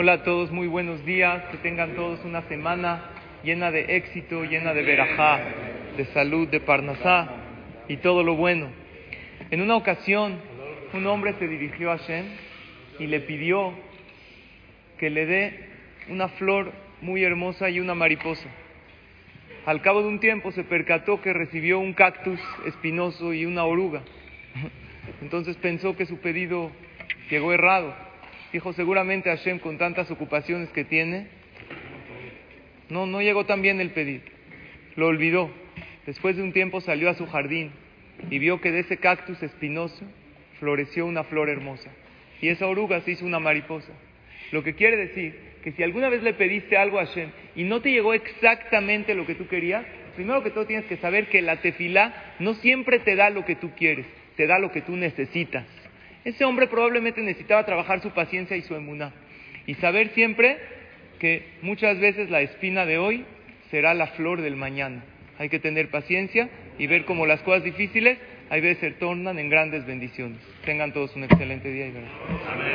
Hola a todos, muy buenos días. Que tengan todos una semana llena de éxito, llena de verajá, de salud, de parnasá y todo lo bueno. En una ocasión, un hombre se dirigió a Hashem y le pidió que le dé una flor muy hermosa y una mariposa. Al cabo de un tiempo se percató que recibió un cactus espinoso y una oruga. Entonces pensó que su pedido llegó errado. Dijo, seguramente Hashem con tantas ocupaciones que tiene, no, no llegó tan bien el pedido. Lo olvidó. Después de un tiempo salió a su jardín y vio que de ese cactus espinoso floreció una flor hermosa. Y esa oruga se hizo una mariposa. Lo que quiere decir que si alguna vez le pediste algo a Hashem y no te llegó exactamente lo que tú querías, primero que todo tienes que saber que la tefilá no siempre te da lo que tú quieres, te da lo que tú necesitas. Ese hombre probablemente necesitaba trabajar su paciencia y su emuná. Y saber siempre que muchas veces la espina de hoy será la flor del mañana. Hay que tener paciencia y ver cómo las cosas difíciles a veces se tornan en grandes bendiciones. Tengan todos un excelente día y gracias.